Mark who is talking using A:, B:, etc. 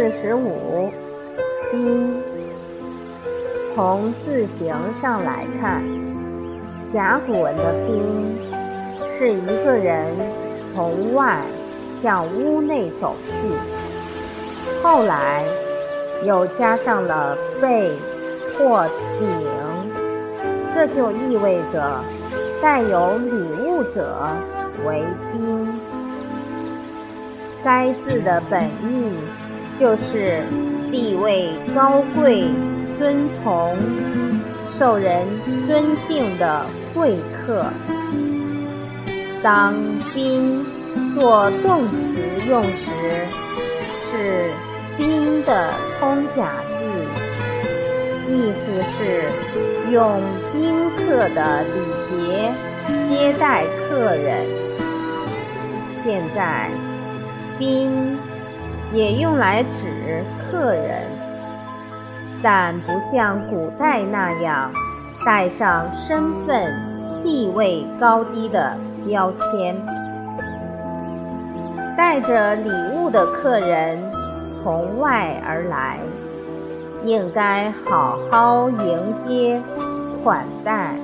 A: 四十五，宾。从字形上来看，甲骨文的“宾”是一个人从外向屋内走去，后来又加上了“背”或“顶”，这就意味着带有礼物者为宾。该字的本意就是地位高贵。尊崇、受人尊敬的贵客。当宾做动词用时，是宾的通假字，意思是用宾客的礼节接待客人。现在，宾也用来指客人。但不像古代那样带上身份、地位高低的标签。带着礼物的客人从外而来，应该好好迎接款待。